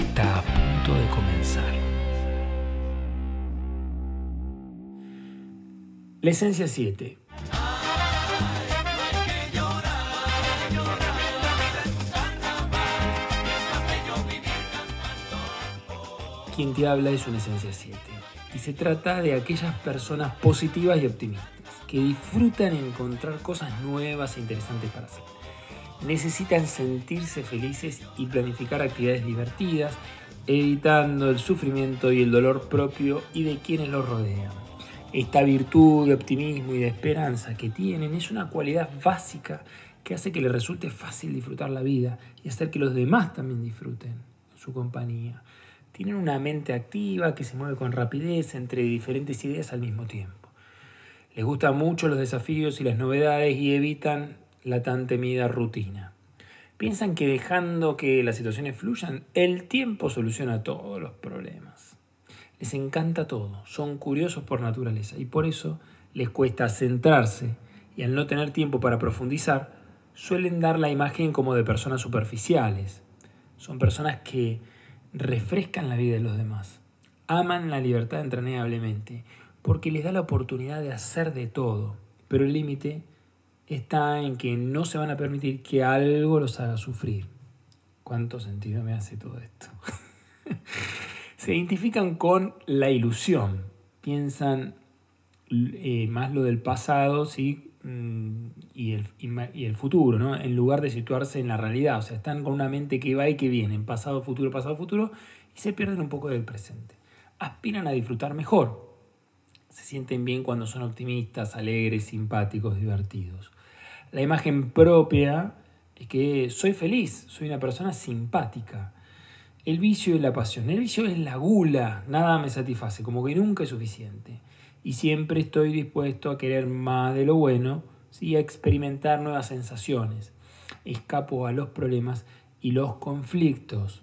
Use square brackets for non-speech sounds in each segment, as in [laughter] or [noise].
está a punto de comenzar. La esencia 7. Quien te habla es una esencia 7 y se trata de aquellas personas positivas y optimistas que disfrutan encontrar cosas nuevas e interesantes para hacer necesitan sentirse felices y planificar actividades divertidas, evitando el sufrimiento y el dolor propio y de quienes los rodean. Esta virtud de optimismo y de esperanza que tienen es una cualidad básica que hace que les resulte fácil disfrutar la vida y hacer que los demás también disfruten su compañía. Tienen una mente activa que se mueve con rapidez entre diferentes ideas al mismo tiempo. Les gustan mucho los desafíos y las novedades y evitan la tan temida rutina. Piensan que dejando que las situaciones fluyan, el tiempo soluciona todos los problemas. Les encanta todo, son curiosos por naturaleza y por eso les cuesta centrarse y al no tener tiempo para profundizar, suelen dar la imagen como de personas superficiales. Son personas que refrescan la vida de los demás, aman la libertad entrañablemente, porque les da la oportunidad de hacer de todo, pero el límite está en que no se van a permitir que algo los haga sufrir. ¿Cuánto sentido me hace todo esto? [laughs] se identifican con la ilusión, piensan eh, más lo del pasado ¿sí? Mm, y, el, y, el, futuro, ¿no? en lugar de situarse en la realidad. O sea, están con una mente que va y que viene, en pasado, futuro, pasado, futuro, y se pierden un poco del presente. Aspiran a disfrutar mejor. Se sienten bien cuando son optimistas, alegres, simpáticos, divertidos. La imagen propia es que soy feliz, soy una persona simpática. El vicio es la pasión. El vicio es la gula, nada me satisface, como que nunca es suficiente. Y siempre estoy dispuesto a querer más de lo bueno, ¿sí? a experimentar nuevas sensaciones. Escapo a los problemas y los conflictos.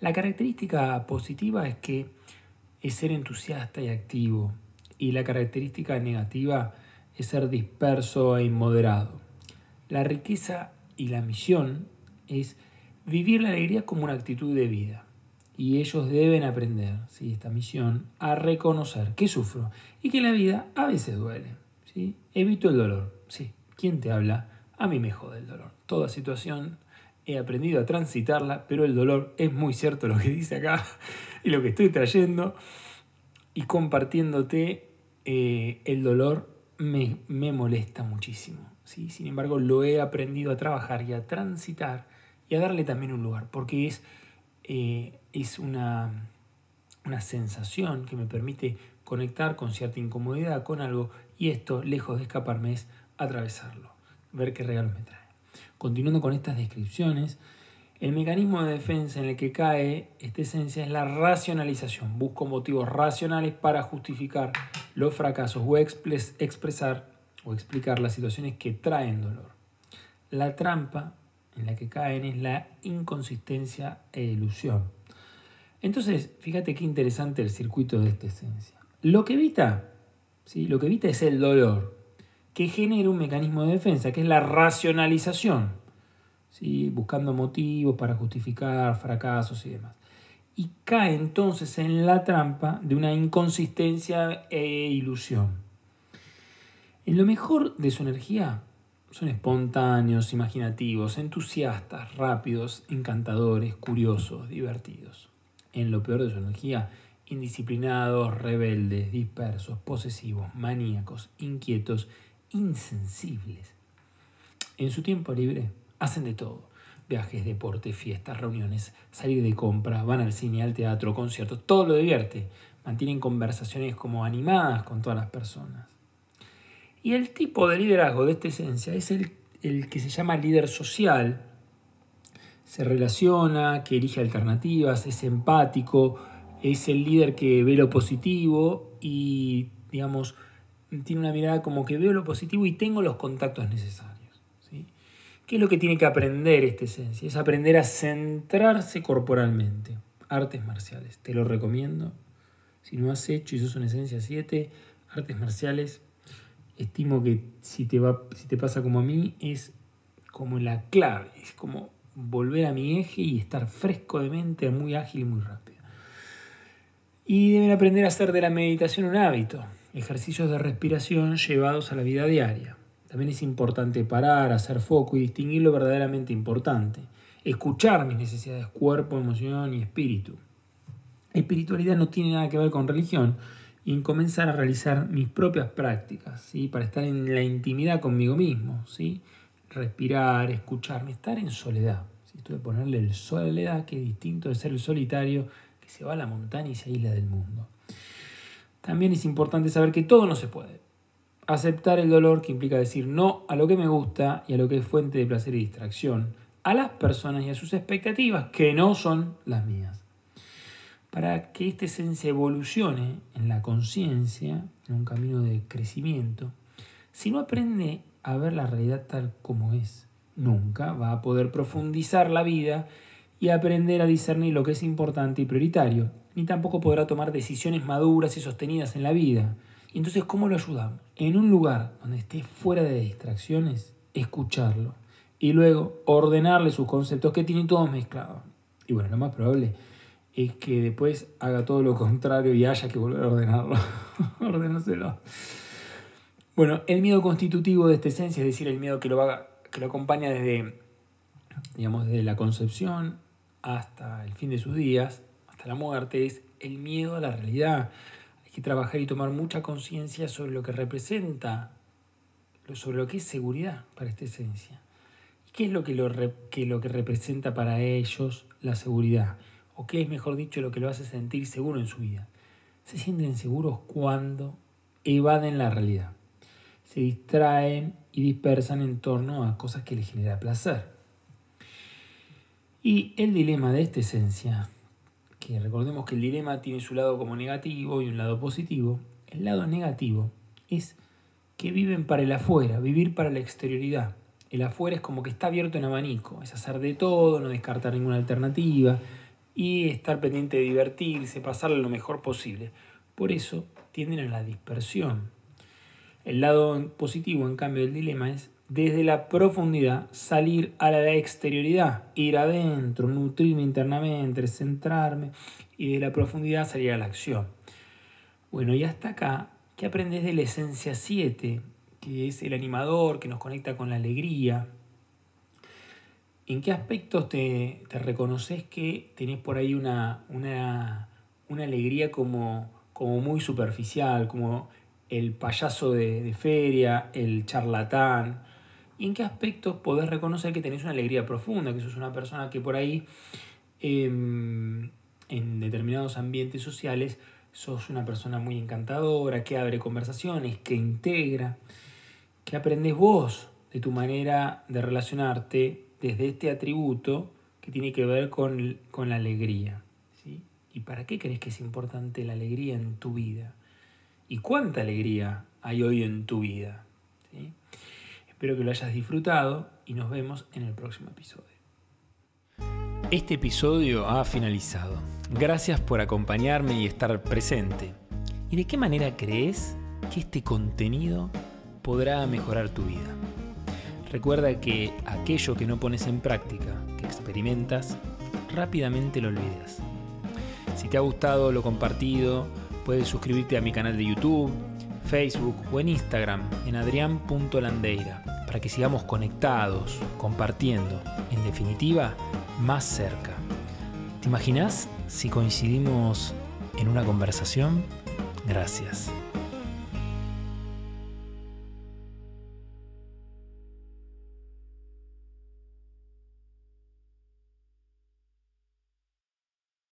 La característica positiva es que es ser entusiasta y activo. Y la característica negativa es ser disperso e inmoderado. La riqueza y la misión es vivir la alegría como una actitud de vida. Y ellos deben aprender, ¿sí? esta misión, a reconocer que sufro y que la vida a veces duele. ¿sí? Evito el dolor. Sí, ¿quién te habla? A mí me jode el dolor. Toda situación he aprendido a transitarla, pero el dolor es muy cierto lo que dice acá [laughs] y lo que estoy trayendo. Y compartiéndote, eh, el dolor me, me molesta muchísimo. Sin embargo, lo he aprendido a trabajar y a transitar y a darle también un lugar, porque es, eh, es una, una sensación que me permite conectar con cierta incomodidad, con algo, y esto, lejos de escaparme, es atravesarlo, ver qué regalo me trae. Continuando con estas descripciones, el mecanismo de defensa en el que cae esta esencia es la racionalización. Busco motivos racionales para justificar los fracasos o expresar o explicar las situaciones que traen dolor. La trampa en la que caen es la inconsistencia e ilusión. Entonces, fíjate qué interesante el circuito de esta esencia. Lo que evita, ¿sí? lo que evita es el dolor, que genera un mecanismo de defensa, que es la racionalización, ¿sí? buscando motivos para justificar fracasos y demás. Y cae entonces en la trampa de una inconsistencia e ilusión. En lo mejor de su energía son espontáneos, imaginativos, entusiastas, rápidos, encantadores, curiosos, divertidos. En lo peor de su energía, indisciplinados, rebeldes, dispersos, posesivos, maníacos, inquietos, insensibles. En su tiempo libre hacen de todo. Viajes, deportes, fiestas, reuniones, salir de compra, van al cine, al teatro, conciertos, todo lo divierte. Mantienen conversaciones como animadas con todas las personas. Y el tipo de liderazgo de esta esencia es el, el que se llama líder social. se relaciona, que elige alternativas, es empático, es el líder que ve lo positivo y, digamos, tiene una mirada como que veo lo positivo y tengo los contactos necesarios. ¿sí? ¿Qué es lo que tiene que aprender esta esencia? Es aprender a centrarse corporalmente. Artes marciales, te lo recomiendo. Si no has hecho y sos una esencia 7, artes marciales, estimo que si te, va, si te pasa como a mí, es como la clave, es como volver a mi eje y estar fresco de mente, muy ágil y muy rápido. Y deben aprender a hacer de la meditación un hábito, ejercicios de respiración llevados a la vida diaria. También es importante parar, hacer foco y distinguir lo verdaderamente importante. Escuchar mis necesidades, cuerpo, emoción y espíritu. Espiritualidad no tiene nada que ver con religión y en comenzar a realizar mis propias prácticas, ¿sí? para estar en la intimidad conmigo mismo. ¿sí? Respirar, escucharme, estar en soledad. ¿sí? Esto de ponerle el soledad, que es distinto de ser el solitario que se va a la montaña y se aísla del mundo. También es importante saber que todo no se puede. Aceptar el dolor que implica decir no a lo que me gusta y a lo que es fuente de placer y distracción, a las personas y a sus expectativas que no son las mías. Para que esta esencia evolucione en la conciencia, en un camino de crecimiento, si no aprende a ver la realidad tal como es, nunca va a poder profundizar la vida y aprender a discernir lo que es importante y prioritario, ni tampoco podrá tomar decisiones maduras y sostenidas en la vida. Y entonces, ¿cómo lo ayudamos? En un lugar donde esté fuera de distracciones, escucarlo y luego ordenarle sus conceptos que tienen todos mezclados. Y bueno, lo más probable es que después haga todo lo contrario y haya que volver a ordenarlo. [laughs] Ordenárselo. Bueno, el miedo constitutivo de esta esencia, es decir, el miedo que lo, haga, que lo acompaña desde, digamos, desde la concepción hasta el fin de sus días, hasta la muerte, es el miedo a la realidad. Hay que trabajar y tomar mucha conciencia sobre lo que representa, sobre lo que es seguridad para esta esencia. ¿Y qué es lo que, lo, que, lo que representa para ellos la seguridad? O qué es, mejor dicho, lo que lo hace sentir seguro en su vida. Se sienten seguros cuando evaden la realidad. Se distraen y dispersan en torno a cosas que les genera placer. Y el dilema de esta esencia, que recordemos que el dilema tiene su lado como negativo y un lado positivo, el lado negativo es que viven para el afuera, vivir para la exterioridad. El afuera es como que está abierto en abanico, es hacer de todo, no descartar ninguna alternativa y estar pendiente de divertirse, pasarlo lo mejor posible. Por eso tienden a la dispersión. El lado positivo, en cambio, del dilema es desde la profundidad, salir a la exterioridad, ir adentro, nutrirme internamente, centrarme y de la profundidad salir a la acción. Bueno, y hasta acá, ¿qué aprendes de la esencia 7? Que es el animador que nos conecta con la alegría. ¿En qué aspectos te, te reconoces que tenés por ahí una, una, una alegría como, como muy superficial, como el payaso de, feria, el charlatán? y en qué aspectos podés reconocer que tenés una alegría profunda, que sos una persona que por ahí em, en determinados ambientes sociales sos una persona muy encantadora, que abre conversaciones, que integra, que aprendes vos de tu manera de relacionarte desde este atributo que tiene que ver con, con la alegría. ¿sí? ¿Y para qué crees que es importante la alegría en tu vida? ¿Y cuánta alegría hay hoy en tu vida? ¿sí? Espero que lo hayas disfrutado y nos vemos en el próximo episodio. Este episodio ha finalizado. Gracias por acompañarme y estar presente. ¿Y de qué manera crees que este contenido podrá mejorar tu vida? Recuerda que aquello que no pones en práctica, que experimentas, rápidamente lo olvidas. Si te ha gustado lo compartido, puedes suscribirte a mi canal de YouTube Facebook o en Instagram en adrián.landeira para que sigamos conectados, compartiendo, en definitiva, más cerca. ¿Te imaginas si coincidimos en una conversación? Gracias.